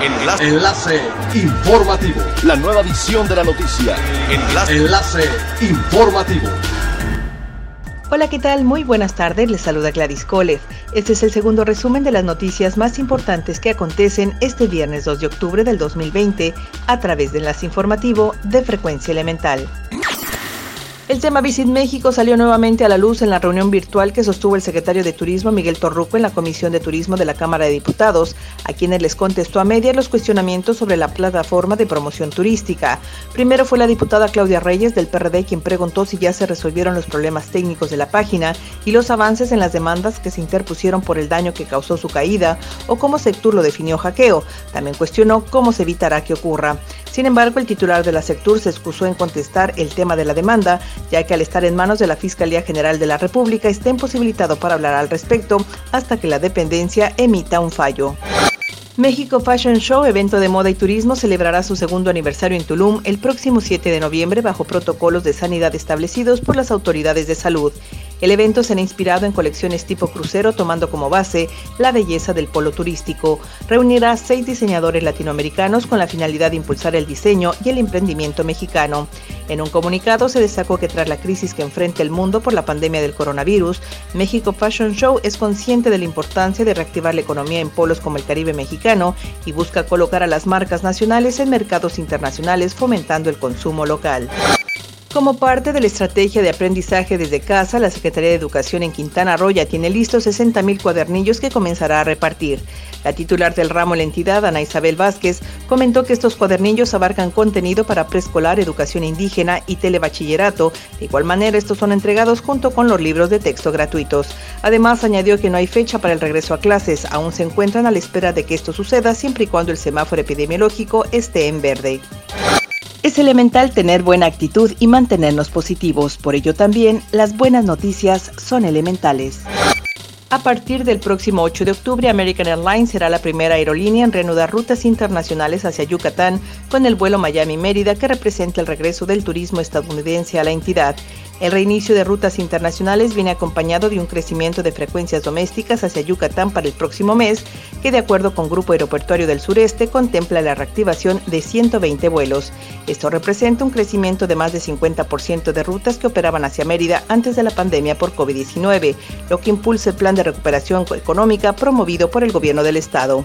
Enlace. Enlace informativo. La nueva edición de la noticia. Enlace. Enlace informativo. Hola, ¿qué tal? Muy buenas tardes, les saluda Gladys Kolev. Este es el segundo resumen de las noticias más importantes que acontecen este viernes 2 de octubre del 2020 a través de Enlace Informativo de Frecuencia Elemental. El tema Visit México salió nuevamente a la luz en la reunión virtual que sostuvo el secretario de Turismo Miguel Torruco en la Comisión de Turismo de la Cámara de Diputados, a quienes les contestó a media los cuestionamientos sobre la plataforma de promoción turística. Primero fue la diputada Claudia Reyes del PRD quien preguntó si ya se resolvieron los problemas técnicos de la página y los avances en las demandas que se interpusieron por el daño que causó su caída o cómo Sectur lo definió hackeo. También cuestionó cómo se evitará que ocurra. Sin embargo, el titular de la Sectur se excusó en contestar el tema de la demanda, ya que al estar en manos de la Fiscalía General de la República está imposibilitado para hablar al respecto hasta que la dependencia emita un fallo. México Fashion Show, evento de moda y turismo, celebrará su segundo aniversario en Tulum el próximo 7 de noviembre bajo protocolos de sanidad establecidos por las autoridades de salud. El evento será inspirado en colecciones tipo crucero tomando como base la belleza del polo turístico. Reunirá seis diseñadores latinoamericanos con la finalidad de impulsar el diseño y el emprendimiento mexicano. En un comunicado se destacó que tras la crisis que enfrenta el mundo por la pandemia del coronavirus, México Fashion Show es consciente de la importancia de reactivar la economía en polos como el Caribe mexicano y busca colocar a las marcas nacionales en mercados internacionales fomentando el consumo local. Como parte de la estrategia de aprendizaje desde casa, la Secretaría de Educación en Quintana Roo ya tiene listos 60.000 cuadernillos que comenzará a repartir. La titular del ramo la entidad, Ana Isabel Vázquez, comentó que estos cuadernillos abarcan contenido para preescolar, educación indígena y telebachillerato. De igual manera, estos son entregados junto con los libros de texto gratuitos. Además, añadió que no hay fecha para el regreso a clases. Aún se encuentran a la espera de que esto suceda siempre y cuando el semáforo epidemiológico esté en verde. Es elemental tener buena actitud y mantenernos positivos, por ello también las buenas noticias son elementales. A partir del próximo 8 de octubre, American Airlines será la primera aerolínea en reanudar rutas internacionales hacia Yucatán con el vuelo Miami-Mérida que representa el regreso del turismo estadounidense a la entidad. El reinicio de rutas internacionales viene acompañado de un crecimiento de frecuencias domésticas hacia Yucatán para el próximo mes, que de acuerdo con Grupo Aeroportuario del Sureste contempla la reactivación de 120 vuelos. Esto representa un crecimiento de más de 50% de rutas que operaban hacia Mérida antes de la pandemia por COVID-19, lo que impulsa el plan de recuperación económica promovido por el gobierno del estado.